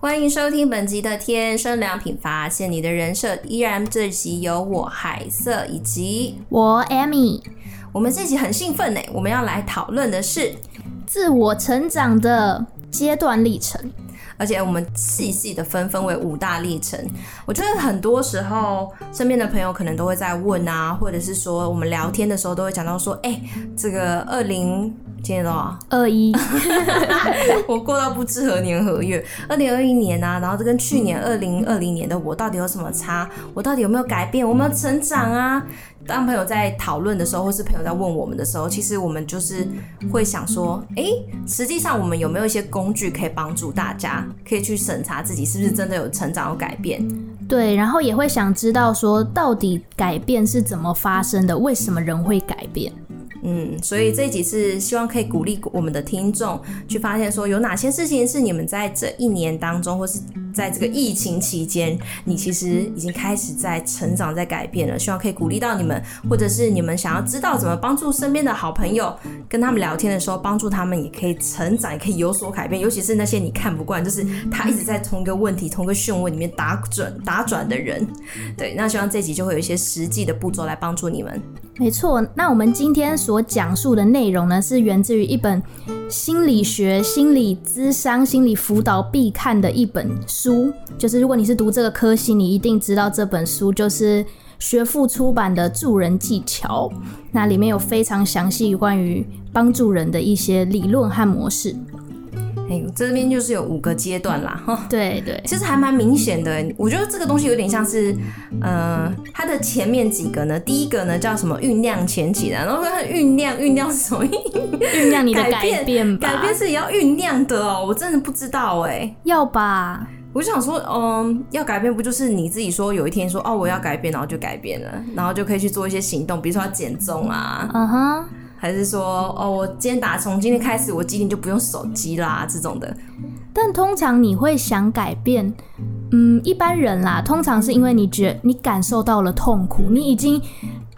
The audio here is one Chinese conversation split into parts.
欢迎收听本集的天生良品，发现你的人设。依然这集有我海瑟以及我 Amy。我们这集很兴奋呢，我们要来讨论的是自我成长的阶段历程。而且我们细细的分分为五大历程。我觉得很多时候身边的朋友可能都会在问啊，或者是说我们聊天的时候都会讲到说，哎、欸，这个二零今年多少？二一，我过到不知何年何月。二零二一年啊，然后这跟去年二零二零年的我到底有什么差？我到底有没有改变？我有没有成长啊？当朋友在讨论的时候，或是朋友在问我们的时候，其实我们就是会想说，诶，实际上我们有没有一些工具可以帮助大家，可以去审查自己是不是真的有成长、有改变？对，然后也会想知道说，到底改变是怎么发生的？为什么人会改变？嗯，所以这一集是希望可以鼓励我们的听众去发现说，有哪些事情是你们在这一年当中，或是在这个疫情期间，你其实已经开始在成长、在改变了。希望可以鼓励到你们，或者是你们想要知道怎么帮助身边的好朋友，跟他们聊天的时候，帮助他们也可以成长，也可以有所改变。尤其是那些你看不惯，就是他一直在同一个问题、同一个漩涡里面打转、打转的人。对，那希望这集就会有一些实际的步骤来帮助你们。没错，那我们今天所讲述的内容呢，是源自于一本心理学、心理咨商、心理辅导必看的一本书。就是如果你是读这个科系，你一定知道这本书就是学富出版的《助人技巧》。那里面有非常详细关于帮助人的一些理论和模式。哎，这边就是有五个阶段啦，哈，对对，其实还蛮明显的。我觉得这个东西有点像是，呃，它的前面几个呢，第一个呢叫什么酝酿前期的，然后它酝酿酝酿是什么？酝酿你的改 变吧，改变是也要酝酿的哦，我真的不知道哎，要吧？我就想说，嗯，要改变不就是你自己说有一天说哦我要改变，然后就改变了，然后就可以去做一些行动，比如说要减重啊，嗯哼。还是说，哦，我今天打从今天开始，我今天就不用手机啦，这种的。但通常你会想改变，嗯，一般人啦，通常是因为你觉你感受到了痛苦，你已经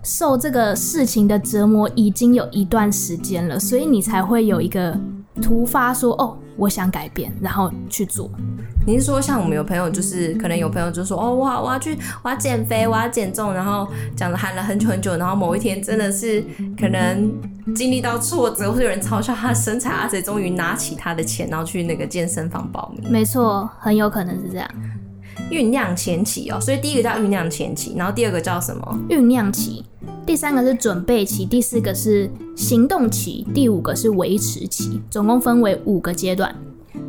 受这个事情的折磨已经有一段时间了，所以你才会有一个突发说，哦，我想改变，然后去做。你是说，像我们有朋友，就是可能有朋友就说，哦，我我要去，我要减肥，我要减重，然后讲了喊了很久很久，然后某一天真的是可能经历到挫折，或者有人嘲笑他的身材，阿谁终于拿起他的钱，然后去那个健身房报名。没错，很有可能是这样。酝酿前期哦，所以第一个叫酝酿前期，然后第二个叫什么？酝酿期，第三个是准备期，第四个是行动期，第五个是维持期，总共分为五个阶段。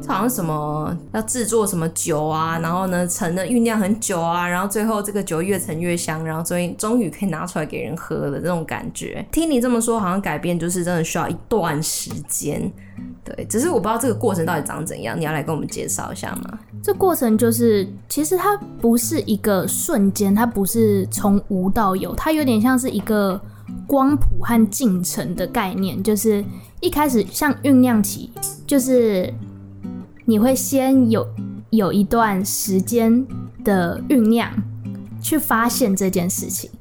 好像什么要制作什么酒啊，然后呢，陈了酝酿很久啊，然后最后这个酒越陈越香，然后终于终于可以拿出来给人喝的这种感觉。听你这么说，好像改变就是真的需要一段时间。对，只是我不知道这个过程到底长怎样，你要来跟我们介绍一下吗？这过程就是，其实它不是一个瞬间，它不是从无到有，它有点像是一个光谱和进程的概念，就是一开始像酝酿期，就是。你会先有有一段时间的酝酿，去发现这件事情。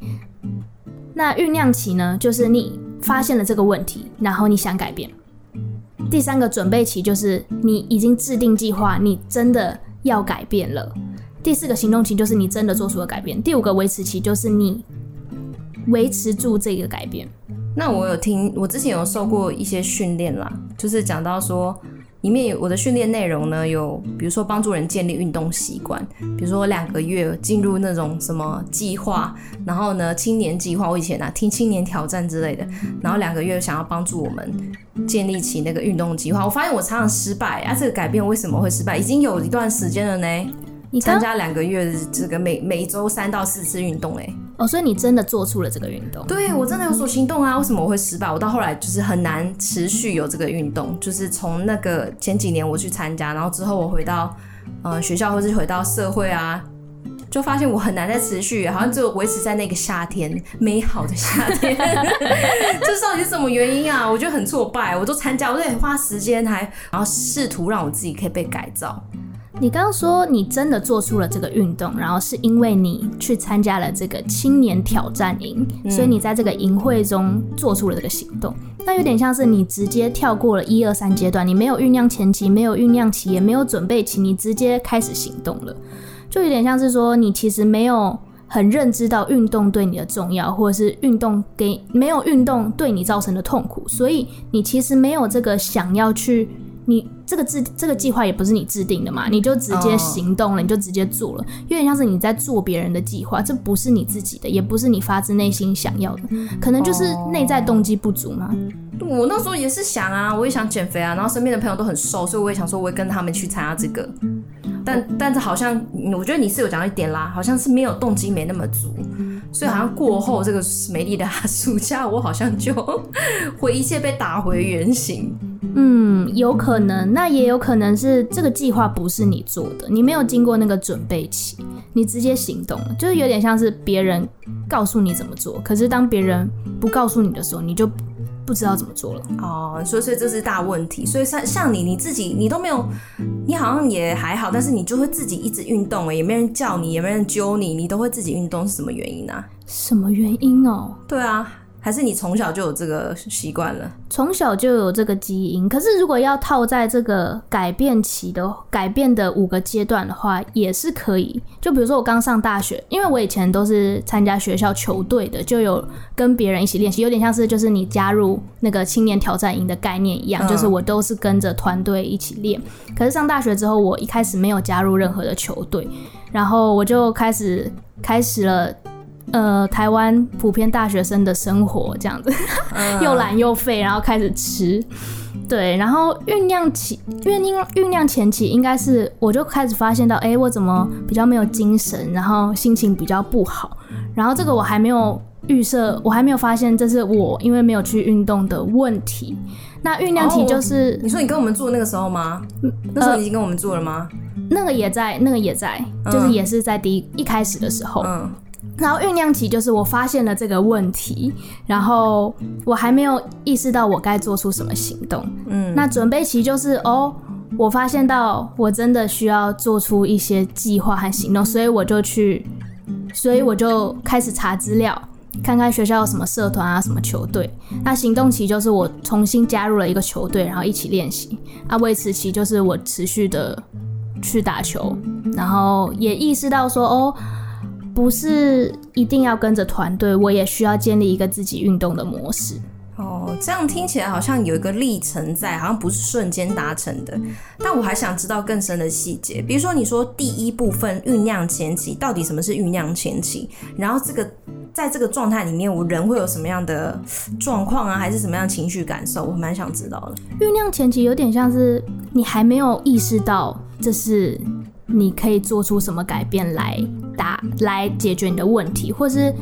那酝酿期呢，就是你发现了这个问题，然后你想改变。第三个准备期就是你已经制定计划，你真的要改变了。第四个行动期就是你真的做出了改变。第五个维持期就是你维持住这个改变。那我有听，我之前有受过一些训练啦，就是讲到说。里面有我的训练内容呢，有比如说帮助人建立运动习惯，比如说两个月进入那种什么计划，然后呢青年计划，我以前啊听青年挑战之类的，然后两个月想要帮助我们建立起那个运动计划，我发现我常常失败啊，这个改变为什么会失败？已经有一段时间了呢。你参加两个月的这个每每周三到四次运动，哎，哦，所以你真的做出了这个运动？对，我真的有所行动啊！为什么我会失败？我到后来就是很难持续有这个运动，就是从那个前几年我去参加，然后之后我回到呃学校或是回到社会啊，就发现我很难再持续，好像只有维持在那个夏天，美好的夏天。这到底是什么原因啊？我觉得很挫败，我都参加，我都得花时间还然后试图让我自己可以被改造。你刚刚说你真的做出了这个运动，然后是因为你去参加了这个青年挑战营，嗯、所以你在这个营会中做出了这个行动。那有点像是你直接跳过了一二三阶段，你没有酝酿前期，没有酝酿期，也没有准备期，你直接开始行动了，就有点像是说你其实没有很认知到运动对你的重要，或者是运动给没有运动对你造成的痛苦，所以你其实没有这个想要去。你这个制这个计划也不是你制定的嘛，你就直接行动了，oh. 你就直接做了，有点像是你在做别人的计划，这不是你自己的，也不是你发自内心想要的，可能就是内在动机不足嘛。Oh. 我那时候也是想啊，我也想减肥啊，然后身边的朋友都很瘦，所以我也想说，我会跟他们去参加这个，但但是好像我觉得你是有讲到一点啦，好像是没有动机没那么足，所以好像过后这个美丽的 暑假，我好像就 会一切被打回原形。嗯，有可能，那也有可能是这个计划不是你做的，你没有经过那个准备期，你直接行动了，就是有点像是别人告诉你怎么做，可是当别人不告诉你的时候，你就不知道怎么做了。哦，所以所以这是大问题。所以像像你你自己，你都没有，你好像也还好，但是你就会自己一直运动，哎，也没人叫你，也没人揪你，你都会自己运动，是什么原因呢？啊？什么原因哦？对啊。还是你从小就有这个习惯了？从小就有这个基因。可是如果要套在这个改变期的改变的五个阶段的话，也是可以。就比如说我刚上大学，因为我以前都是参加学校球队的，就有跟别人一起练习，有点像是就是你加入那个青年挑战营的概念一样，就是我都是跟着团队一起练。可是上大学之后，我一开始没有加入任何的球队，然后我就开始开始了。呃，台湾普遍大学生的生活这样子，又懒又废，然后开始吃，对，然后酝酿起，酝酿酝酿前期应该是，我就开始发现到，哎、欸，我怎么比较没有精神，然后心情比较不好，然后这个我还没有预设，我还没有发现这是我因为没有去运动的问题。那酝酿期就是、哦，你说你跟我们住那个时候吗？那时候你已经跟我们住了吗？呃、那个也在，那个也在，就是也是在第一一开始的时候。嗯然后酝酿期就是我发现了这个问题，然后我还没有意识到我该做出什么行动。嗯，那准备期就是哦，我发现到我真的需要做出一些计划和行动，所以我就去，所以我就开始查资料，看看学校有什么社团啊，什么球队。那行动期就是我重新加入了一个球队，然后一起练习。那维持期就是我持续的去打球，然后也意识到说哦。不是一定要跟着团队，我也需要建立一个自己运动的模式。哦，这样听起来好像有一个历程在，好像不是瞬间达成的。但我还想知道更深的细节，比如说你说第一部分酝酿前期，到底什么是酝酿前期？然后这个在这个状态里面，我人会有什么样的状况啊，还是什么样的情绪感受？我蛮想知道的。酝酿前期有点像是你还没有意识到这是。你可以做出什么改变来打来解决你的问题，或是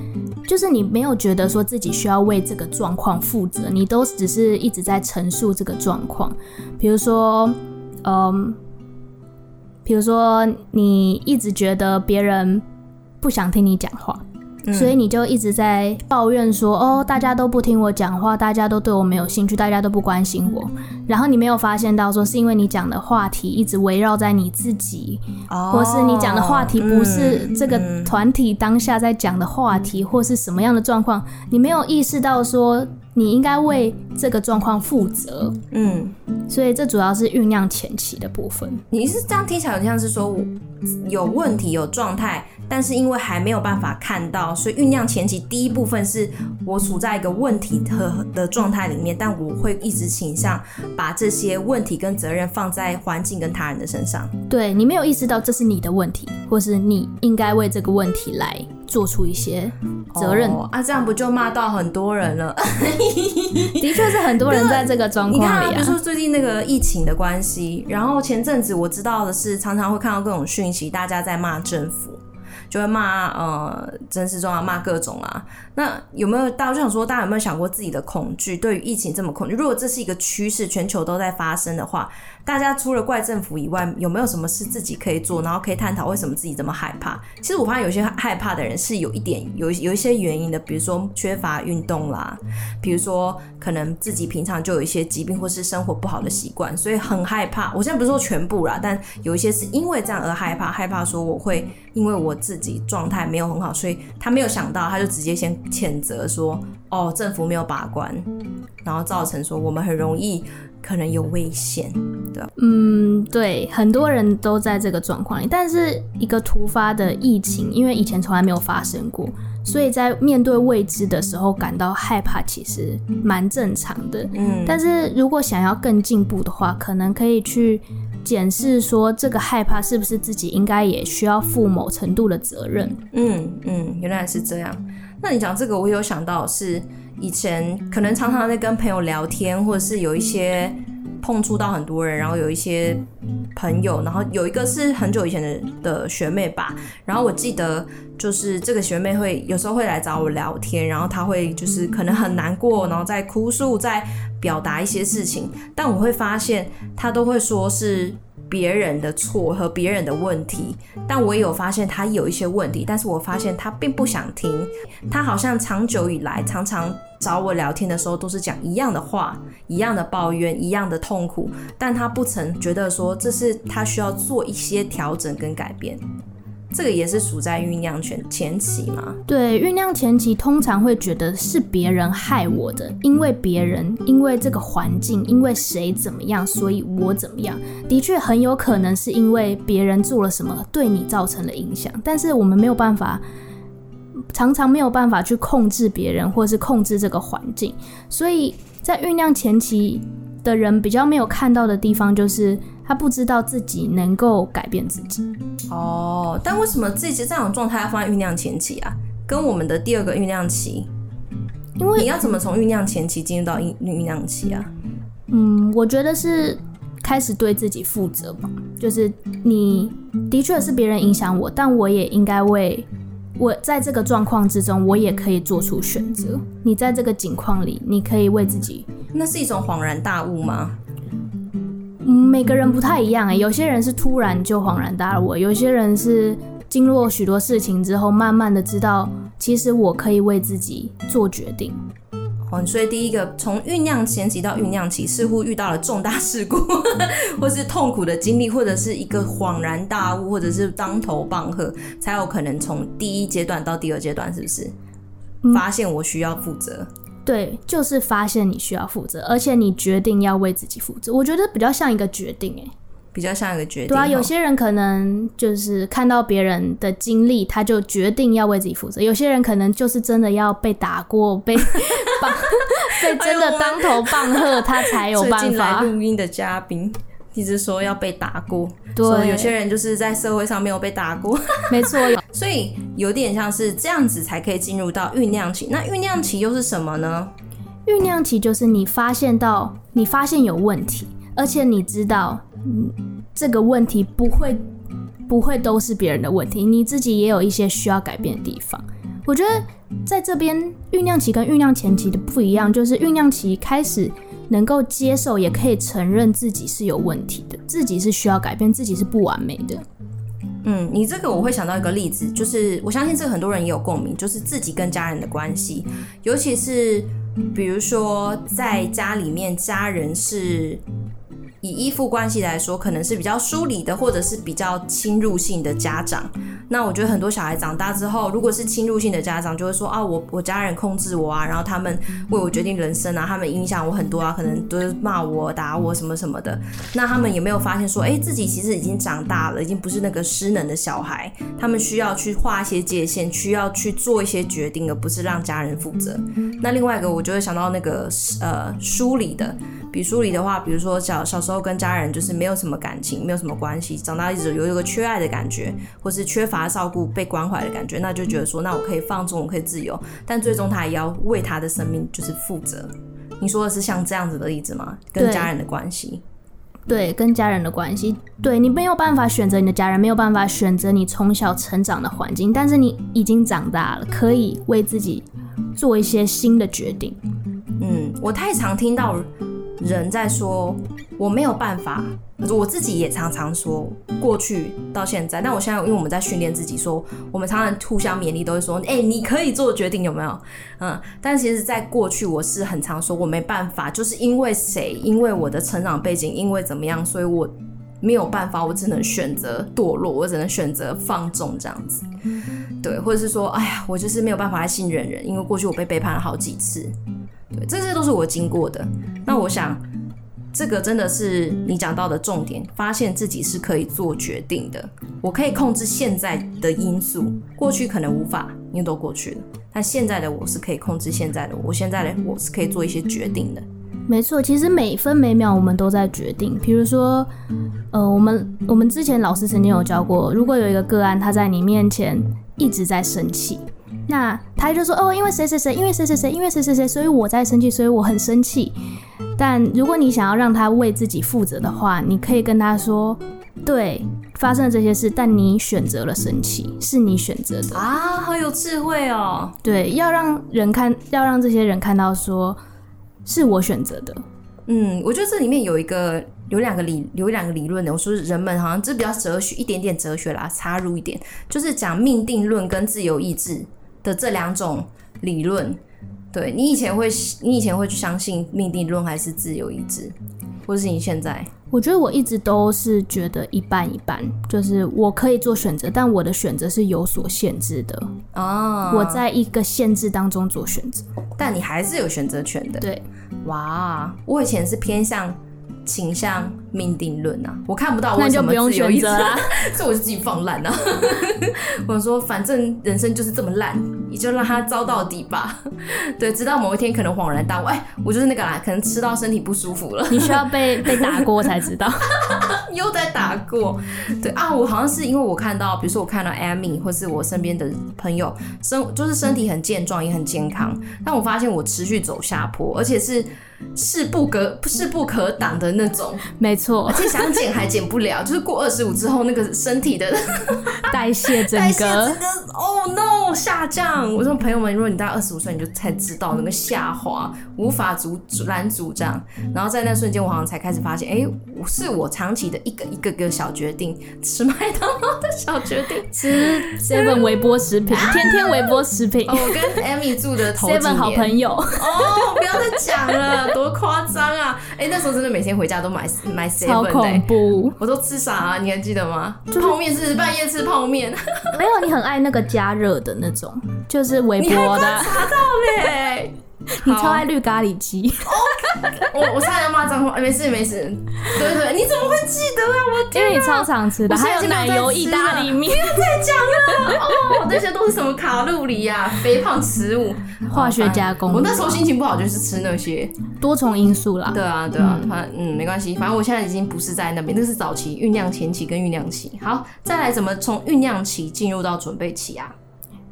就是你没有觉得说自己需要为这个状况负责，你都只是一直在陈述这个状况。比如说，嗯，比如说你一直觉得别人不想听你讲话。所以你就一直在抱怨说，哦，大家都不听我讲话，大家都对我没有兴趣，大家都不关心我。然后你没有发现到说，是因为你讲的话题一直围绕在你自己，或是你讲的话题不是这个团体当下在讲的话题，或是什么样的状况，你没有意识到说。你应该为这个状况负责，嗯，所以这主要是酝酿前期的部分。你是这样听起来好像是说我有问题、有状态，但是因为还没有办法看到，所以酝酿前期第一部分是我处在一个问题的的状态里面，但我会一直倾向把这些问题跟责任放在环境跟他人的身上。对，你没有意识到这是你的问题，或是你应该为这个问题来。做出一些责任、哦、啊，这样不就骂到很多人了？的确是很多人在这个状况里、啊。你看、啊，比如说最近那个疫情的关系，然后前阵子我知道的是，常常会看到各种讯息，大家在骂政府，就会骂呃陈时中啊，骂各种啊。那有没有大家就想说，大家有没有想过自己的恐惧？对于疫情这么恐惧，如果这是一个趋势，全球都在发生的话，大家除了怪政府以外，有没有什么事自己可以做，然后可以探讨为什么自己这么害怕？其实我发现有些害怕的人是有一点有有一些原因的，比如说缺乏运动啦，比如说可能自己平常就有一些疾病或是生活不好的习惯，所以很害怕。我现在不是说全部啦，但有一些是因为这样而害怕，害怕说我会因为我自己状态没有很好，所以他没有想到，他就直接先谴责说：“哦，政府没有把关，然后造成说我们很容易。”可能有危险，对。嗯，对，很多人都在这个状况里，但是一个突发的疫情，因为以前从来没有发生过，所以在面对未知的时候感到害怕，其实蛮正常的。嗯，但是如果想要更进步的话，可能可以去检视说，这个害怕是不是自己应该也需要负某程度的责任。嗯嗯，原来是这样。那你讲这个，我有想到是。以前可能常常在跟朋友聊天，或者是有一些碰触到很多人，然后有一些朋友，然后有一个是很久以前的的学妹吧，然后我记得就是这个学妹会有时候会来找我聊天，然后她会就是可能很难过，然后在哭诉，在表达一些事情，但我会发现她都会说是。别人的错和别人的问题，但我也有发现他有一些问题，但是我发现他并不想听，他好像长久以来常常找我聊天的时候都是讲一样的话，一样的抱怨，一样的痛苦，但他不曾觉得说这是他需要做一些调整跟改变。这个也是属在酝酿前前期吗？对，酝酿前期通常会觉得是别人害我的，因为别人，因为这个环境，因为谁怎么样，所以我怎么样。的确很有可能是因为别人做了什么对你造成了影响，但是我们没有办法，常常没有办法去控制别人，或是控制这个环境。所以在酝酿前期的人比较没有看到的地方就是。他不知道自己能够改变自己哦，但为什么这些这种状态要放在酝酿前期啊？跟我们的第二个酝酿期，因为你要怎么从酝酿前期进入到酝酝酿期啊？嗯，我觉得是开始对自己负责吧。就是你的确是别人影响我，但我也应该为我在这个状况之中，我也可以做出选择。你在这个境况里，你可以为自己，那是一种恍然大悟吗？嗯，每个人不太一样哎，有些人是突然就恍然大悟，有些人是经过许多事情之后，慢慢的知道，其实我可以为自己做决定。哦，所以第一个从酝酿前期到酝酿期，似乎遇到了重大事故，或是痛苦的经历，或者是一个恍然大悟，或者是当头棒喝，才有可能从第一阶段到第二阶段，是不是？发现我需要负责。对，就是发现你需要负责，而且你决定要为自己负责。我觉得比较像一个决定，哎，比较像一个决定。对啊，有些人可能就是看到别人的经历，他就决定要为自己负责；有些人可能就是真的要被打过，被棒，被真的当头棒喝，他才有办法。录音的嘉宾。一直说要被打过，对，所以有些人就是在社会上没有被打过，没错，所以有点像是这样子才可以进入到酝酿期。那酝酿期又是什么呢？酝酿期就是你发现到你发现有问题，而且你知道，嗯，这个问题不会不会都是别人的问题，你自己也有一些需要改变的地方。我觉得在这边酝酿期跟酝酿前期的不一样，就是酝酿期开始。能够接受，也可以承认自己是有问题的，自己是需要改变，自己是不完美的。嗯，你这个我会想到一个例子，就是我相信这个很多人也有共鸣，就是自己跟家人的关系，尤其是比如说在家里面，家人是。以依附关系来说，可能是比较疏离的，或者是比较侵入性的家长。那我觉得很多小孩长大之后，如果是侵入性的家长，就会说啊，我我家人控制我啊，然后他们为我决定人生啊，他们影响我很多啊，可能都是骂我、打我什么什么的。那他们有没有发现说，哎，自己其实已经长大了，已经不是那个失能的小孩，他们需要去画一些界限，需要去做一些决定，而不是让家人负责。那另外一个，我就会想到那个呃疏离的。比疏离的话，比如说小小时候跟家人就是没有什么感情，没有什么关系，长大一直有一个缺爱的感觉，或是缺乏照顾、被关怀的感觉，那就觉得说，那我可以放纵，我可以自由，但最终他也要为他的生命就是负责。你说的是像这样子的例子吗？跟家人的关系？对，跟家人的关系，对，你没有办法选择你的家人，没有办法选择你从小成长的环境，但是你已经长大了，可以为自己做一些新的决定。嗯，我太常听到人在说我没有办法。我自己也常常说，过去到现在，但我现在因为我们在训练自己说，我们常常互相勉励，都会说，哎、你可以做决定，有没有？嗯，但其实，在过去我是很常说，我没办法，就是因为谁，因为我的成长背景，因为怎么样，所以我没有办法，我只能选择堕落，我只能选择放纵这样子，对，或者是说，哎呀，我就是没有办法来信任人，因为过去我被背叛了好几次，对，这些都是我经过的。那我想。这个真的是你讲到的重点，发现自己是可以做决定的。我可以控制现在的因素，过去可能无法，因为都过去了。但现在的我是可以控制现在的我，现在的我是可以做一些决定的。没错，其实每分每秒我们都在决定。比如说，呃，我们我们之前老师曾经有教过，如果有一个个案他在你面前一直在生气，那他就说哦，因为谁谁谁，因为谁谁谁，因为谁谁谁，所以我在生气，所以我很生气。但如果你想要让他为自己负责的话，你可以跟他说：“对，发生了这些事，但你选择了生气，是你选择的啊，好有智慧哦。”对，要让人看，要让这些人看到，说是我选择的。嗯，我觉得这里面有一个，有两个理，有两个理论的。我说人们好像这比较哲学，一点点哲学啦，插入一点，就是讲命定论跟自由意志的这两种理论。对，你以前会，你以前会去相信命定论还是自由意志，或者是你现在？我觉得我一直都是觉得一半一半，就是我可以做选择，但我的选择是有所限制的哦。我在一个限制当中做选择，但你还是有选择权的。对，哇，我以前是偏向。倾向命定论啊，我看不到，那就不用选择啦，所以我就自己放烂啊。我说，反正人生就是这么烂，你就让它糟到底吧。对，直到某一天可能恍然大悟，哎，我就是那个啦，可能吃到身体不舒服了。你需要被被打过才知道，又在打过。对啊，我好像是因为我看到，比如说我看到 Amy 或是我身边的朋友身就是身体很健壮也很健康，但我发现我持续走下坡，而且是。势不可势不可挡的那种，没错，而且想减还减不了，就是过二十五之后，那个身体的代谢整个整个哦 no 下降。我说朋友们，如果你大概二十五岁，你就才知道那个下滑，无法阻拦阻这样。然后在那瞬间，我好像才开始发现，哎、欸，是我长期的一个一个个小决定，吃麦当劳的小决定，吃 seven 微波食品，天天微波食品。哦，我跟 Amy 住的头七年好朋友。哦，不要再讲了。多夸张啊！哎、那时候真的每天回家都买买 seven，超恐怖！我都吃啥？你还记得吗？泡面是半夜吃泡面。没有，你很爱那个加热的那种，就是微波的。你还查到嘞？你超爱绿咖喱鸡。我我差点要骂脏话，没事没事。对对，你怎么会记得啊？我因为你超常吃的，还有奶油意大利面。不要再讲了哦，这些都是什么卡路里呀？肥胖食物，化学加工。我那时候心情不好，就是吃那些多重因素啦。对啊对啊，反正嗯没关系，反正我现在已经不是在那边，那是早期酝酿前期跟酝酿期。好，再来怎么从酝酿期进入到准备期啊？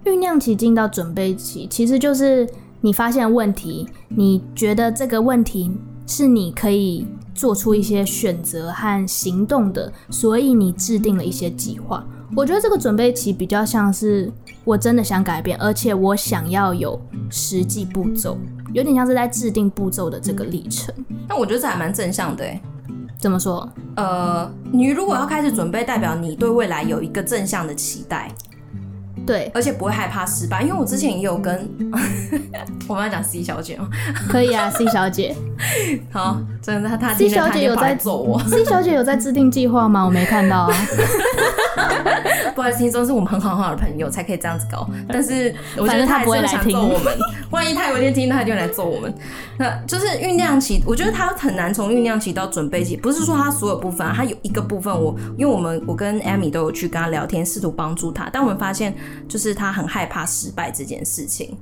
酝酿期进到准备期，其实就是。你发现问题，你觉得这个问题是你可以做出一些选择和行动的，所以你制定了一些计划。我觉得这个准备期比较像是我真的想改变，而且我想要有实际步骤，有点像是在制定步骤的这个历程。那我觉得这还蛮正向的诶。怎么说？呃，你如果要开始准备，代表你对未来有一个正向的期待。对，而且不会害怕失败，因为我之前也有跟 我们要讲 C 小姐吗？可以啊，C 小姐。好，真的，她 C 小姐有在走我。C 小姐有在制定计划吗？我没看到啊。不好意思，听说是我们很好很好的朋友才可以这样子搞，但是我觉得他不会来想揍我们。万一他有一天听到，他就来揍我们。那就是酝酿期，我觉得他很难从酝酿期到准备期，不是说他所有部分，他有一个部分我，因为我们我跟 Amy 都有去跟他聊天，试图帮助他，但我们发现就是他很害怕失败这件事情。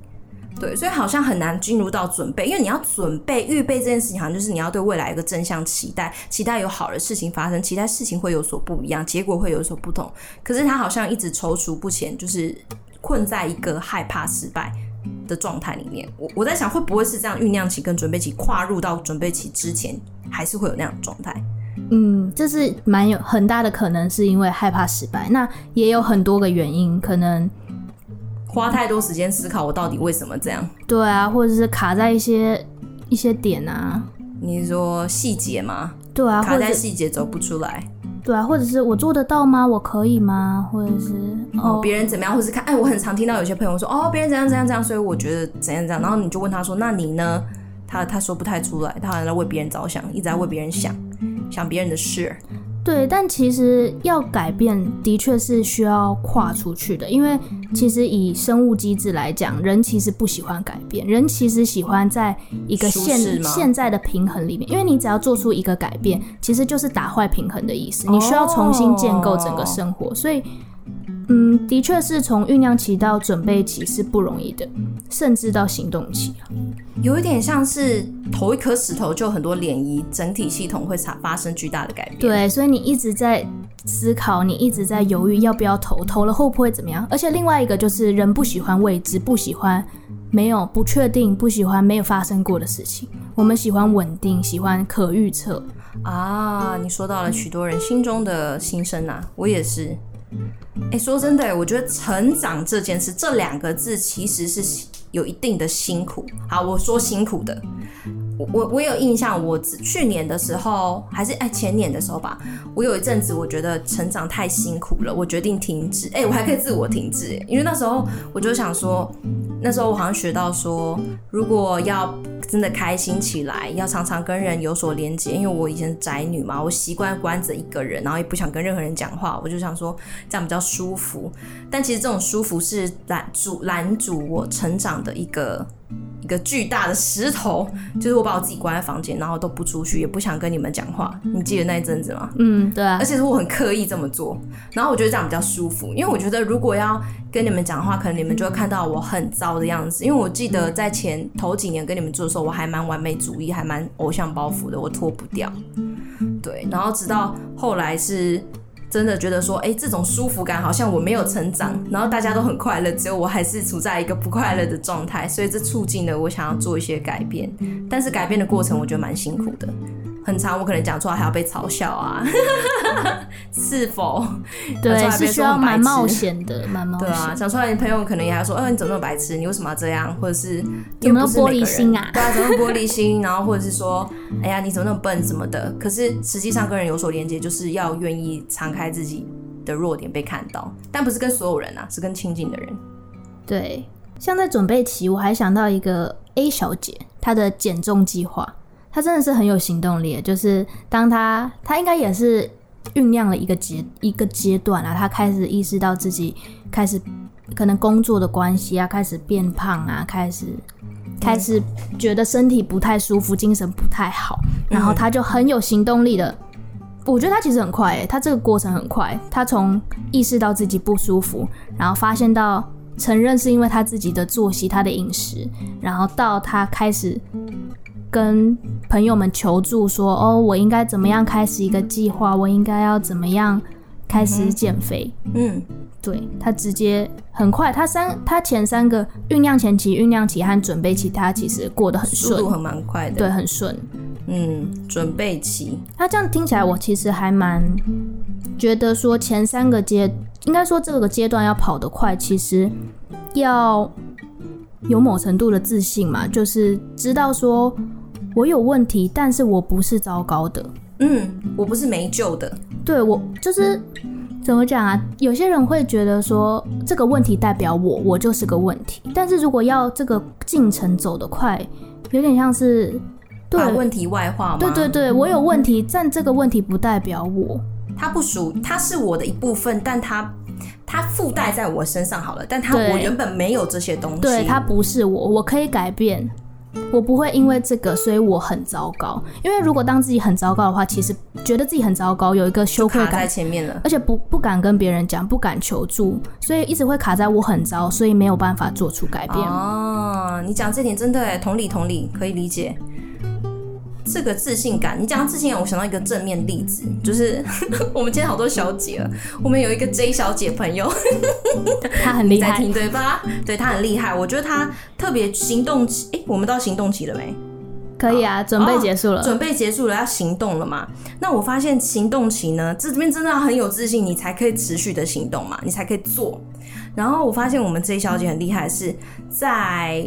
对，所以好像很难进入到准备，因为你要准备预备这件事情，好像就是你要对未来一个正向期待，期待有好的事情发生，期待事情会有所不一样，结果会有所不同。可是他好像一直踌躇不前，就是困在一个害怕失败的状态里面。我我在想，会不会是这样酝酿期跟准备期跨入到准备期之前，还是会有那样的状态？嗯，这是蛮有很大的可能是因为害怕失败。那也有很多个原因，可能花太多时间思考我到底为什么这样。对啊，或者是卡在一些一些点啊。你是说细节吗？对啊，卡在细节走不出来。对啊，或者是我做得到吗？我可以吗？或者是哦，别人怎么样？或者是看，哎，我很常听到有些朋友说，哦，别人怎样怎样怎样，所以我觉得怎样怎样。然后你就问他说，那你呢？他他说不太出来，他好像在为别人着想，一直在为别人想，想别人的事。对，但其实要改变的确是需要跨出去的，因为其实以生物机制来讲，人其实不喜欢改变，人其实喜欢在一个现现在的平衡里面，因为你只要做出一个改变，其实就是打坏平衡的意思，你需要重新建构整个生活，所以。嗯，的确是从酝酿期到准备期是不容易的，甚至到行动期啊，有一点像是投一颗石头就很多涟漪，整体系统会产发生巨大的改变。对，所以你一直在思考，你一直在犹豫要不要投，投了会不会怎么样？而且另外一个就是人不喜欢未知，不喜欢没有不确定，不喜欢没有发生过的事情。我们喜欢稳定，喜欢可预测啊。你说到了许多人心中的心声啊，我也是。哎、说真的，我觉得成长这件事，这两个字其实是有一定的辛苦。好，我说辛苦的。我我我有印象，我去年的时候还是哎前年的时候吧，我有一阵子我觉得成长太辛苦了，我决定停止。哎，我还可以自我停止，因为那时候我就想说，那时候我好像学到说，如果要真的开心起来，要常常跟人有所连接。因为我以前宅女嘛，我习惯关着一个人，然后也不想跟任何人讲话，我就想说这样比较舒服。但其实这种舒服是拦阻拦阻我成长的一个。一个巨大的石头，就是我把我自己关在房间，然后都不出去，也不想跟你们讲话。你记得那一阵子吗？嗯，对啊。而且是我很刻意这么做，然后我觉得这样比较舒服，因为我觉得如果要跟你们讲话，可能你们就会看到我很糟的样子。因为我记得在前头几年跟你们做的时候，我还蛮完美主义，还蛮偶像包袱的，我脱不掉。对，然后直到后来是。真的觉得说，哎、这种舒服感好像我没有成长，然后大家都很快乐，只有我还是处在一个不快乐的状态，所以这促进了我想要做一些改变，但是改变的过程我觉得蛮辛苦的。很长，我可能讲错还要被嘲笑啊，是否？对，是需要蛮冒险的，蛮冒险。对啊，讲出来，你朋友可能也还说，哦，你怎么那么白痴？你为什么要这样？或者是有没有玻璃心啊？对啊，怎么玻璃心？然后或者是说，哎呀，你怎么那么笨什么的？可是实际上跟人有所连接，就是要愿意敞开自己的弱点被看到，但不是跟所有人啊，是跟亲近的人。对，像在准备期，我还想到一个 A 小姐她的减重计划。他真的是很有行动力，就是当他他应该也是酝酿了一个阶一个阶段啊，他开始意识到自己开始可能工作的关系啊，开始变胖啊，开始开始觉得身体不太舒服，精神不太好，然后他就很有行动力的。我觉得他其实很快诶，他这个过程很快，他从意识到自己不舒服，然后发现到承认是因为他自己的作息、他的饮食，然后到他开始。跟朋友们求助说：“哦，我应该怎么样开始一个计划？我应该要怎么样开始减肥？”嗯，对，他直接很快，他三他前三个酝酿前期、酝酿期和准备期，他其实过得很顺，速度很蛮快的，对，很顺。嗯，准备期，他这样听起来，我其实还蛮觉得说前三个阶，应该说这个阶段要跑得快，其实要有某程度的自信嘛，就是知道说。我有问题，但是我不是糟糕的。嗯，我不是没救的。对，我就是怎么讲啊？有些人会觉得说这个问题代表我，我就是个问题。但是如果要这个进程走得快，有点像是对把问题外化吗？对对对，我有问题，但这个问题不代表我，它不属，它是我的一部分，但它它附带在我身上好了。但它我原本没有这些东西，对，它不是我，我可以改变。我不会因为这个，所以我很糟糕。因为如果当自己很糟糕的话，其实觉得自己很糟糕，有一个羞愧感在前面了，而且不不敢跟别人讲，不敢求助，所以一直会卡在我很糟，所以没有办法做出改变。哦，你讲这点真的诶，同理同理，可以理解。这个自信感，你讲到自信感，我想到一个正面例子，就是 我们今天好多小姐了，我们有一个 J 小姐朋友，她很厉害，对吧？对，她很厉害，我觉得她特别行动期，诶，我们到行动期了没？可以啊，准备结束了，准备结束了，要行动了嘛？那我发现行动期呢，这边真的要很有自信，你才可以持续的行动嘛，你才可以做。然后我发现我们 J 小姐很厉害，是在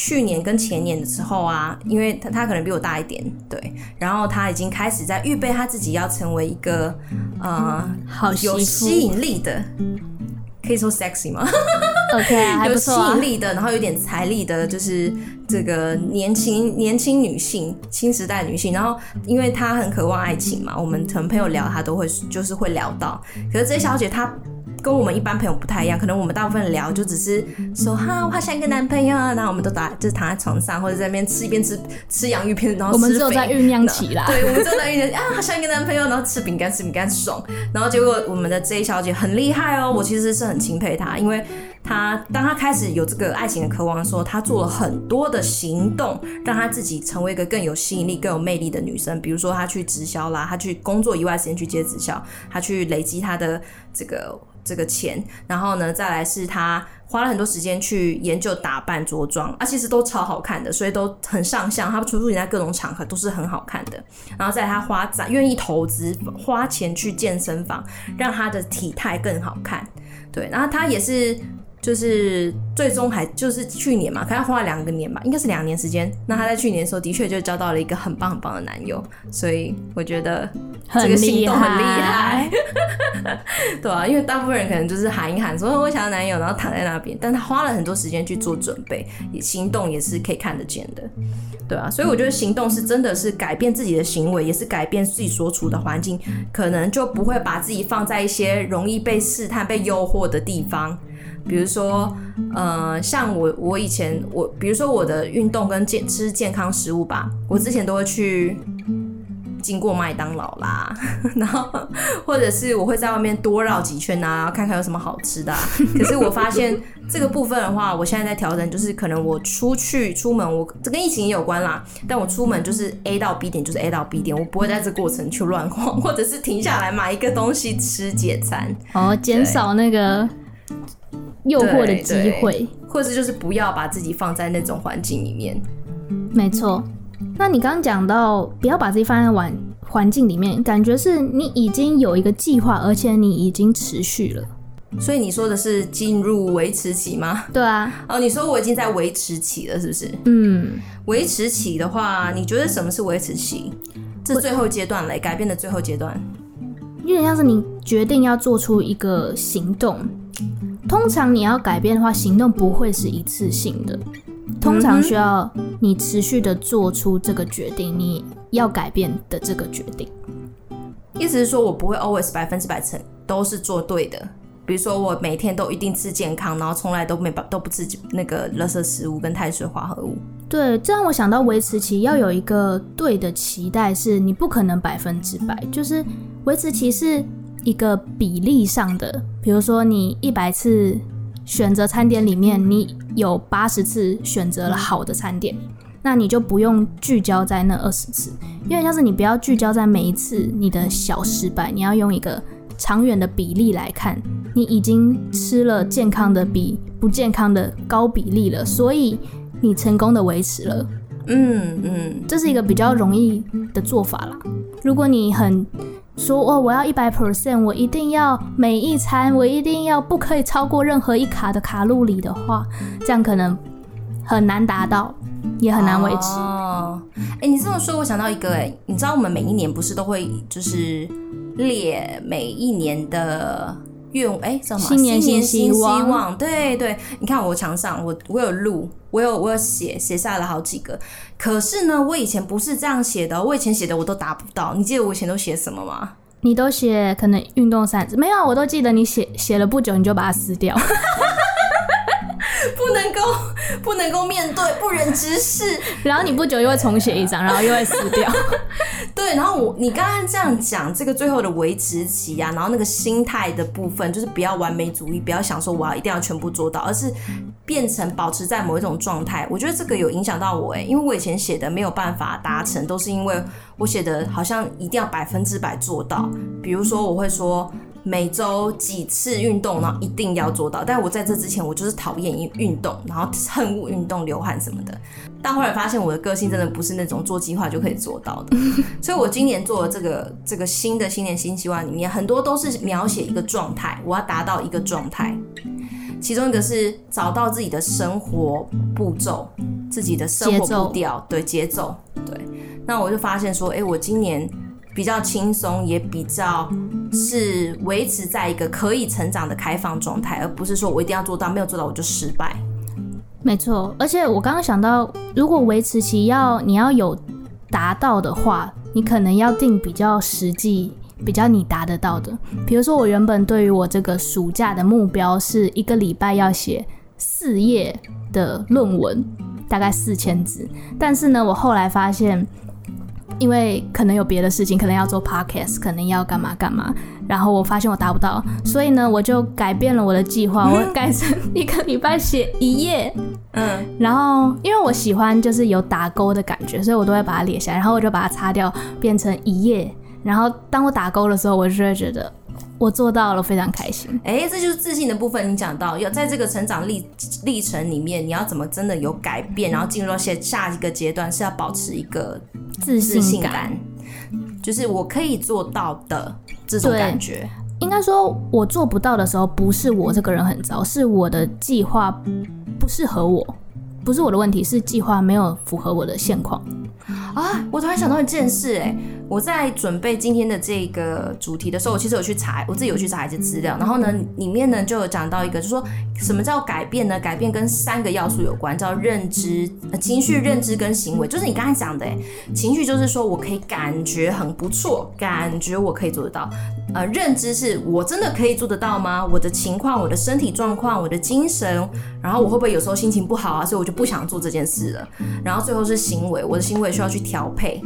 去年跟前年的时候啊，因为她她可能比我大一点，对，然后他已经开始在预备他自己要成为一个呃，好有吸引力的。可以说 sexy 吗？OK，有吸引力的，然后有点财力的，就是这个年轻年轻女性，新时代女性。然后，因为她很渴望爱情嘛，我们同朋友聊，她都会就是会聊到。可是这小姐她。跟我们一般朋友不太一样，可能我们大部分聊就只是说哈，我好想一个男朋友啊，然后我们都打就是躺在床上或者在那边吃一边吃吃洋芋片，然后吃我们只有在酝酿起啦，对，我们正在酝酿啊，好想一个男朋友，然后吃饼干吃饼干爽，然后结果我们的 J 小姐很厉害哦，我其实是很钦佩她，因为她当她开始有这个爱情的渴望的时候，她做了很多的行动，让她自己成为一个更有吸引力、更有魅力的女生，比如说她去直销啦，她去工作以外时间去接直销，她去累积她的这个。这个钱，然后呢，再来是他花了很多时间去研究打扮着装，啊，其实都超好看的，所以都很上相。他出入在各种场合都是很好看的。然后在他花在愿意投资花钱去健身房，让他的体态更好看。对，然后他也是。就是最终还就是去年嘛，可能花了两个年吧，应该是两年时间。那她在去年的时候的确就交到了一个很棒很棒的男友，所以我觉得这个行动很厉害，对啊，因为大部分人可能就是喊一喊说我想要男友，然后躺在那边，但他花了很多时间去做准备，行动也是可以看得见的，对啊，所以我觉得行动是真的是改变自己的行为，也是改变自己所处的环境，可能就不会把自己放在一些容易被试探、被诱惑的地方。比如说，呃，像我，我以前我，比如说我的运动跟健吃健康食物吧，我之前都会去经过麦当劳啦，然后或者是我会在外面多绕几圈啊，看看有什么好吃的啊。可是我发现这个部分的话，我现在在调整，就是可能我出去出门，我这跟疫情也有关啦，但我出门就是 A 到 B 点，就是 A 到 B 点，我不会在这过程去乱晃，或者是停下来买一个东西吃解餐，哦，减少那个。诱惑的机会，或者是就是不要把自己放在那种环境里面。没错，那你刚刚讲到不要把自己放在环环境里面，感觉是你已经有一个计划，而且你已经持续了。所以你说的是进入维持期吗？对啊。哦，你说我已经在维持期了，是不是？嗯。维持期的话，你觉得什么是维持期？这最后阶段嘞改变的最后阶段，有点像是你决定要做出一个行动。通常你要改变的话，行动不会是一次性的，通常需要你持续的做出这个决定，你要改变的这个决定。意思是说我不会 always 百分之百成都是做对的，比如说我每天都一定吃健康，然后从来都没把都不吃那个垃圾食物跟碳水化合物。对，这让我想到维持期要有一个对的期待，是你不可能百分之百，就是维持期是。一个比例上的，比如说你一百次选择餐点里面，你有八十次选择了好的餐点，那你就不用聚焦在那二十次，因为像是你不要聚焦在每一次你的小失败，你要用一个长远的比例来看，你已经吃了健康的比不健康的高比例了，所以你成功的维持了。嗯嗯，这是一个比较容易的做法啦。如果你很说哦，我要一百 percent，我一定要每一餐，我一定要不可以超过任何一卡的卡路里的话，这样可能很难达到，也很难维持。哦，哎，你这么说，我想到一个，哎，你知道我们每一年不是都会就是列每一年的。愿哎，什么？新年新希望，希望。对对，你看我墙上，我我有录，我有我有写写下了好几个。可是呢，我以前不是这样写的，我以前写的我都达不到。你记得我以前都写什么吗？你都写可能运动三字，没有，我都记得你写写了不久你就把它撕掉。不能够不能够面对，不忍直视，然后你不久又会重写一张，然后又会撕掉。对，然后我你刚刚这样讲，这个最后的维持期啊，然后那个心态的部分，就是不要完美主义，不要想说我要一定要全部做到，而是变成保持在某一种状态。我觉得这个有影响到我哎，因为我以前写的没有办法达成，都是因为我写的好像一定要百分之百做到。比如说我会说。每周几次运动，然后一定要做到。但我在这之前，我就是讨厌运动，然后恨恶运动、流汗什么的。但后来发现，我的个性真的不是那种做计划就可以做到的。所以我今年做的这个这个新的新年新希望里面，很多都是描写一个状态，我要达到一个状态。其中一个是找到自己的生活步骤，自己的生活步调，对节奏，对。那我就发现说，哎、欸，我今年比较轻松，也比较是维持在一个可以成长的开放状态，而不是说我一定要做到，没有做到我就失败。没错，而且我刚刚想到，如果维持期要你要有达到的话，你可能要定比较实际。比较你达得到的，比如说我原本对于我这个暑假的目标是一个礼拜要写四页的论文，大概四千字。但是呢，我后来发现，因为可能有别的事情，可能要做 podcast，可能要干嘛干嘛，然后我发现我达不到，所以呢，我就改变了我的计划，我改成一个礼拜写一页。嗯，然后因为我喜欢就是有打勾的感觉，所以我都会把它列下来，然后我就把它擦掉，变成一页。然后当我打勾的时候，我就会觉得我做到了，非常开心。哎，这就是自信的部分。你讲到要在这个成长历历程里面，你要怎么真的有改变，然后进入到下下一个阶段，是要保持一个自信感，就是我可以做到的这种感觉。应该说，我做不到的时候，不是我这个人很糟，是我的计划不适合我，不是我的问题，是计划没有符合我的现况。啊！我突然想到一件事，欸，哎，我在准备今天的这个主题的时候，我其实有去查，我自己有去查一些资料，然后呢，里面呢就有讲到一个，就说什么叫改变呢？改变跟三个要素有关，叫认知、呃、情绪、认知跟行为。就是你刚才讲的，欸，情绪就是说我可以感觉很不错，感觉我可以做得到。呃，认知是我真的可以做得到吗？我的情况、我的身体状况、我的精神，然后我会不会有时候心情不好啊？所以我就不想做这件事了。然后最后是行为，我的行为需要去调配。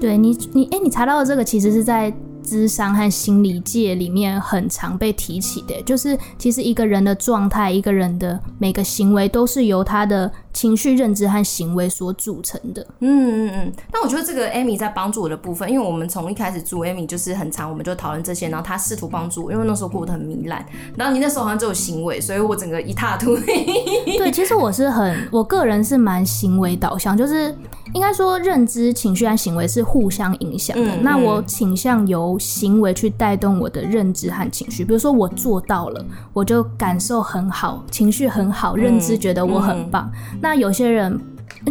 对你，你哎，你查到的这个其实是在。智商和心理界里面很常被提起的，就是其实一个人的状态，一个人的每个行为都是由他的情绪、认知和行为所组成的。嗯嗯嗯。那我觉得这个 Amy 在帮助我的部分，因为我们从一开始住 Amy 就是很长，我们就讨论这些，然后他试图帮助我，因为那时候过得很糜烂。然后你那时候好像只有行为，所以我整个一塌涂地。对，其实我是很，我个人是蛮行为导向，就是应该说认知、情绪和行为是互相影响的。嗯嗯。那我倾向由行为去带动我的认知和情绪，比如说我做到了，我就感受很好，情绪很好，认知觉得我很棒。那有些人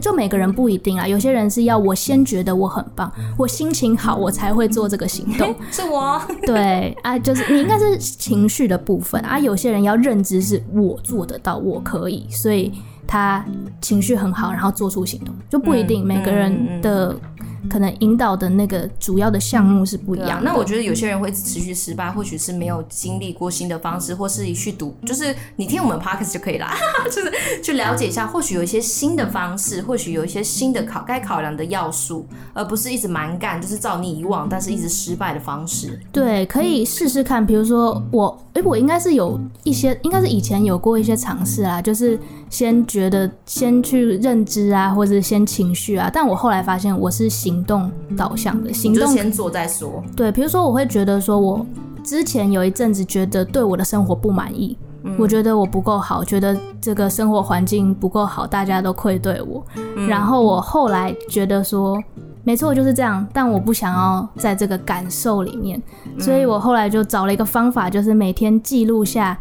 就每个人不一定啊，有些人是要我先觉得我很棒，我心情好，我才会做这个行动。是我 对啊，就是你应该是情绪的部分啊。有些人要认知是我做得到，我可以，所以他情绪很好，然后做出行动，就不一定每个人的。嗯嗯嗯可能引导的那个主要的项目是不一样的。那我觉得有些人会持续失败，或许是没有经历过新的方式，或是去读，就是你听我们 podcast 就可以啦，就是去了解一下，或许有一些新的方式，或许有一些新的考该考量的要素，而不是一直蛮干，就是照你以往但是一直失败的方式。对，可以试试看。比如说我，哎、欸，我应该是有一些，应该是以前有过一些尝试啊，就是先觉得先去认知啊，或者先情绪啊，但我后来发现我是行。行动导向的行动，先做再说。对，比如说，我会觉得说，我之前有一阵子觉得对我的生活不满意，嗯、我觉得我不够好，觉得这个生活环境不够好，大家都愧对我。嗯、然后我后来觉得说，没错，就是这样，但我不想要在这个感受里面，所以我后来就找了一个方法，就是每天记录下。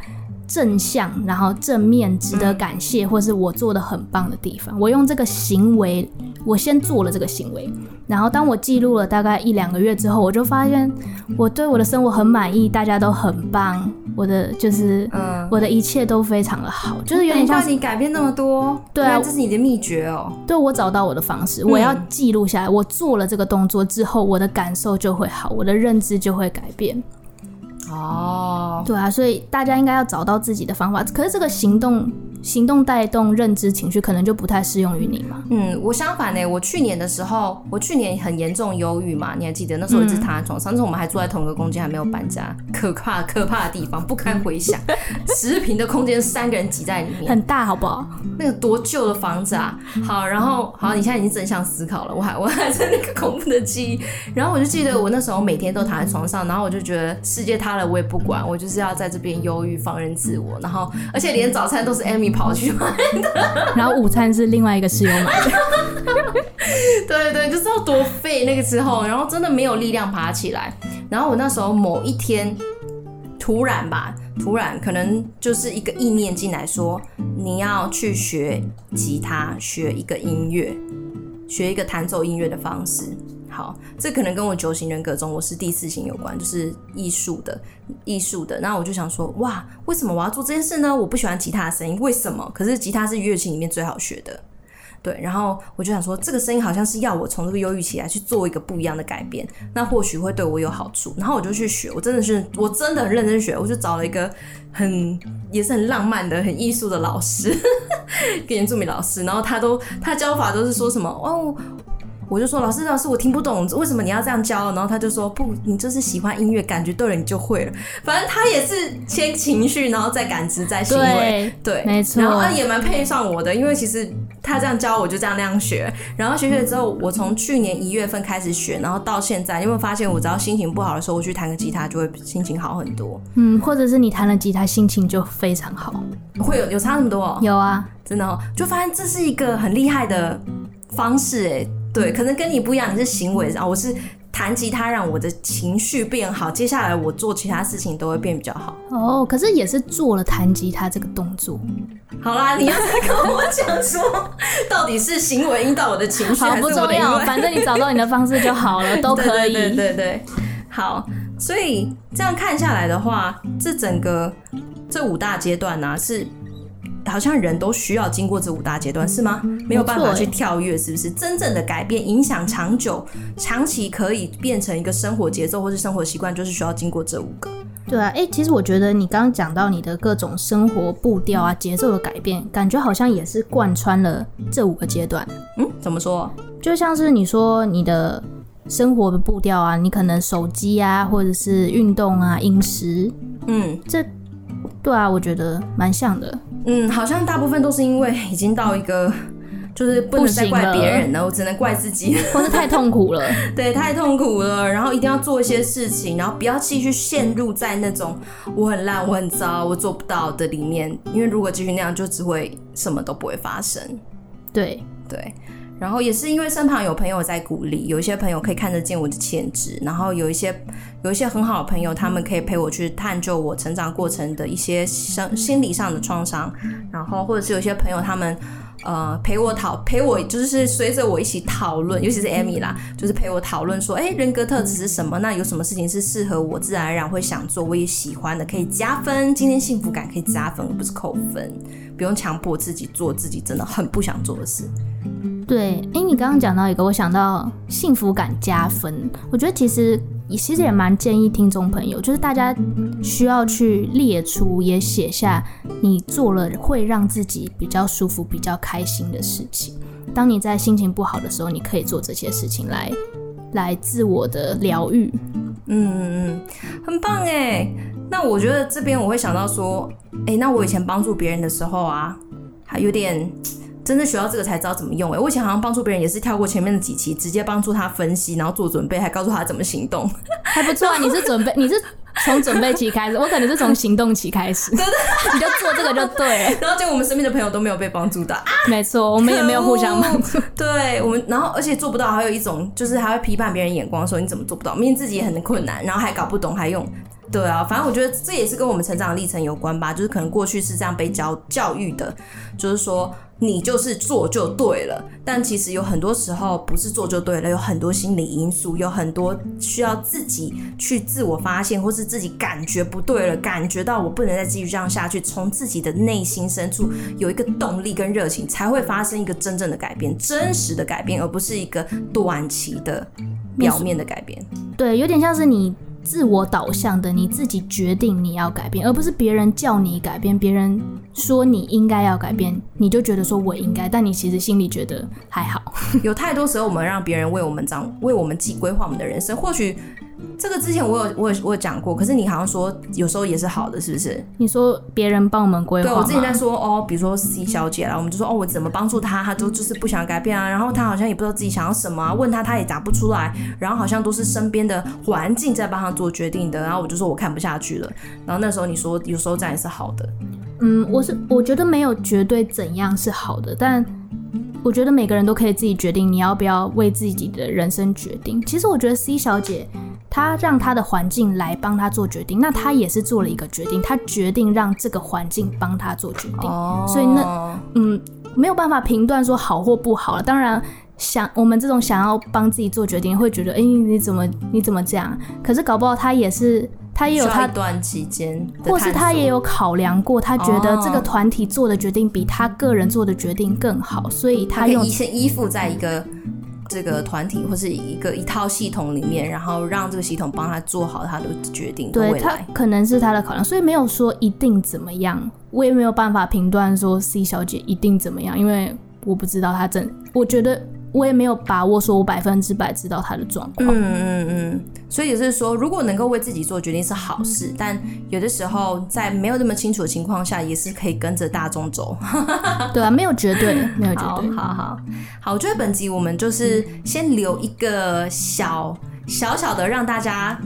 正向，然后正面，值得感谢，或是我做的很棒的地方。我用这个行为，我先做了这个行为，然后当我记录了大概一两个月之后，我就发现我对我的生活很满意，大家都很棒，我的就是，嗯，我的一切都非常的好，就是有点像你改变那么多，对啊，这是你的秘诀哦。对，我找到我的方式，我要记录下来，我做了这个动作之后，我的感受就会好，我的认知就会改变。哦，对啊，所以大家应该要找到自己的方法。可是这个行动行动带动认知情绪，可能就不太适用于你嘛。嗯，我相反呢，我去年的时候，我去年很严重忧郁嘛，你还记得那时候一直躺在床上，那时候我们还住在同一个空间，还没有搬家，可怕可怕的地方，不堪回想，十平的空间，三个人挤在里面，很大，好不好？那个多旧的房子啊！好，然后好，你现在已经正向思考了，我还 我还在那个恐怖的记忆，然后我就记得我那时候每天都躺在床上，然后我就觉得世界塌了，我也不管，我就是要在这边忧郁，放任自我，然后而且连早餐都是 Amy 跑去买的，然后午餐是另外一个室友买的，对 对，就知道多废那个时候，然后真的没有力量爬起来，然后我那时候某一天突然吧，突然可能就是一个意念进来说，你要去学吉他，学一个音乐，学一个弹奏音乐的方式。好，这可能跟我九型人格中我是第四型有关，就是艺术的艺术的。然后我就想说，哇，为什么我要做这件事呢？我不喜欢吉他的声音，为什么？可是吉他是乐器里面最好学的。对，然后我就想说，这个声音好像是要我从这个忧郁起来去做一个不一样的改变，那或许会对我有好处。然后我就去学，我真的是，我真的很认真学，我就找了一个很也是很浪漫的、很艺术的老师，跟原住民老师，然后他都他教法都是说什么哦。我就说，老师，老师，我听不懂，为什么你要这样教？然后他就说，不，你就是喜欢音乐，感觉对了，你就会了。反正他也是先情绪，然后再感知，再行为，对，对没错。然后也蛮配上我的，因为其实他这样教，我就这样那样学。然后学学之后，我从去年一月份开始学，然后到现在，你有没有发现，我只要心情不好的时候，我去弹个吉他，就会心情好很多。嗯，或者是你弹了吉他，心情就非常好，会有有差那么多？有啊，真的哦，就发现这是一个很厉害的方式，哎。对，可能跟你不一样，你是行为，上我是弹吉他让我的情绪变好，接下来我做其他事情都会变比较好。哦，可是也是做了弹吉他这个动作。好啦，你要再跟我讲说，到底是行为引导我的情绪，好不重要，反正你找到你的方式就好了，都可以。对对对对，好，所以这样看下来的话，这整个这五大阶段呢、啊、是。好像人都需要经过这五大阶段，是吗？没有办法去跳跃，是不是？真正的改变、影响长久、长期可以变成一个生活节奏或是生活习惯，就是需要经过这五个。对啊，哎、欸，其实我觉得你刚刚讲到你的各种生活步调啊、节奏的改变，感觉好像也是贯穿了这五个阶段。嗯，怎么说？就像是你说你的生活的步调啊，你可能手机啊，或者是运动啊、饮食，嗯，这。对啊，我觉得蛮像的。嗯，好像大部分都是因为已经到一个，就是不能再怪别人了，了我只能怪自己，或是太痛苦了。对，太痛苦了，然后一定要做一些事情，然后不要继续陷入在那种我很烂、我很糟、我做不到的里面，因为如果继续那样，就只会什么都不会发生。对对。然后也是因为身旁有朋友在鼓励，有一些朋友可以看得见我的潜质，然后有一些有一些很好的朋友，他们可以陪我去探究我成长过程的一些生心理上的创伤，然后或者是有些朋友他们呃陪我讨陪我就是随着我一起讨论，尤其是 Amy 啦，就是陪我讨论说，哎，人格特质是什么？那有什么事情是适合我，自然而然会想做，我也喜欢的，可以加分，今天幸福感可以加分，而不是扣分，不用强迫自己做自己真的很不想做的事。对，哎，你刚刚讲到一个，我想到幸福感加分。我觉得其实，其实也蛮建议听众朋友，就是大家需要去列出，也写下你做了会让自己比较舒服、比较开心的事情。当你在心情不好的时候，你可以做这些事情来来自我的疗愈。嗯嗯嗯，很棒哎。那我觉得这边我会想到说，哎，那我以前帮助别人的时候啊，还有点。真正学到这个才知道怎么用哎！我以前好像帮助别人也是跳过前面的几期，直接帮助他分析，然后做准备，还告诉他怎么行动，还不错啊！你是准备，你是从准备期开始，我可能是从行动期开始，你就做这个就对了。然后结果我们身边的朋友都没有被帮助到，啊、没错，我们也没有互相帮助。对我们，然后而且做不到，还有一种就是还会批判别人眼光，说你怎么做不到，明明自己也很困难，然后还搞不懂，还用。对啊，反正我觉得这也是跟我们成长历程有关吧，就是可能过去是这样被教教育的，就是说。你就是做就对了，但其实有很多时候不是做就对了，有很多心理因素，有很多需要自己去自我发现，或是自己感觉不对了，感觉到我不能再继续这样下去，从自己的内心深处有一个动力跟热情，才会发生一个真正的改变，真实的改变，而不是一个短期的表面的改变。对，有点像是你自我导向的，你自己决定你要改变，而不是别人叫你改变，别人说你应该要改变，你就觉得说我应该，但你其实心里觉得还好。有太多时候，我们让别人为我们长，为我们自己规划我们的人生，或许。这个之前我有我有我有讲过，可是你好像说有时候也是好的，是不是？你说别人帮我们规划？对，我之前在说哦，比如说 C 小姐啦，我们就说哦，我怎么帮助她，她都就是不想改变啊，然后她好像也不知道自己想要什么啊，问她她也答不出来，然后好像都是身边的环境在帮她做决定的，然后我就说我看不下去了，然后那时候你说有时候这样也是好的，嗯，我是我觉得没有绝对怎样是好的，但我觉得每个人都可以自己决定你要不要为自己的人生决定。其实我觉得 C 小姐。他让他的环境来帮他做决定，那他也是做了一个决定，他决定让这个环境帮他做决定，哦、所以那嗯没有办法评断说好或不好了。当然想我们这种想要帮自己做决定，会觉得哎、欸、你怎么你怎么这样？可是搞不好他也是他也有他一段期间，或是他也有考量过，他觉得这个团体做的决定比他个人做的决定更好，所以他用依附在一个。这个团体或是一个一套系统里面，然后让这个系统帮他做好他的决定。对，他可能是他的考量，所以没有说一定怎么样。我也没有办法评断说 C 小姐一定怎么样，因为我不知道她真。我觉得。我也没有把握说，我百分之百知道他的状况。嗯嗯嗯，所以也是说，如果能够为自己做决定是好事，但有的时候在没有那么清楚的情况下，也是可以跟着大众走。对啊，没有绝对，没有绝对。好好好，好，我觉得本集我们就是先留一个小小小的，让大家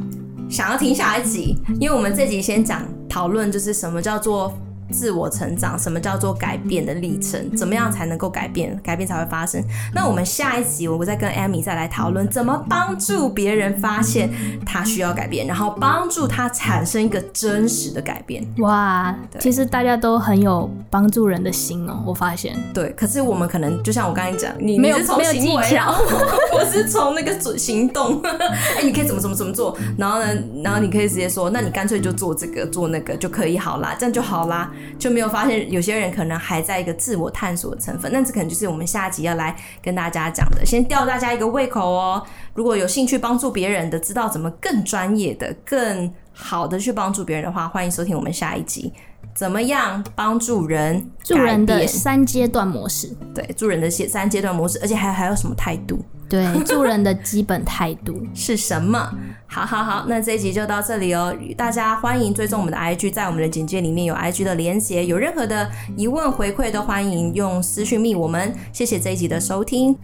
想要听下一集，因为我们这集先讲讨论，就是什么叫做。自我成长，什么叫做改变的历程？怎么样才能够改变？改变才会发生。那我们下一集，我会再跟 Amy 再来讨论怎么帮助别人发现他需要改变，然后帮助他产生一个真实的改变。哇，其实大家都很有帮助人的心哦，我发现。对，可是我们可能就像我刚才讲，你没有从行为，然后我是从那个行动。哎、欸，你可以怎么怎么怎么做？然后呢，然后你可以直接说，那你干脆就做这个做那个就可以好啦，这样就好啦。就没有发现有些人可能还在一个自我探索的成分，那这可能就是我们下一集要来跟大家讲的。先吊大家一个胃口哦，如果有兴趣帮助别人的，知道怎么更专业的、更好的去帮助别人的话，欢迎收听我们下一集。怎么样帮助人？助人的三阶段模式。对，助人的三阶段模式，而且还还有什么态度？对，助人的基本态度是什么？好好好，那这一集就到这里哦。大家欢迎追踪我们的 IG，在我们的简介里面有 IG 的连接。有任何的疑问回馈都欢迎用私讯密我们。谢谢这一集的收听。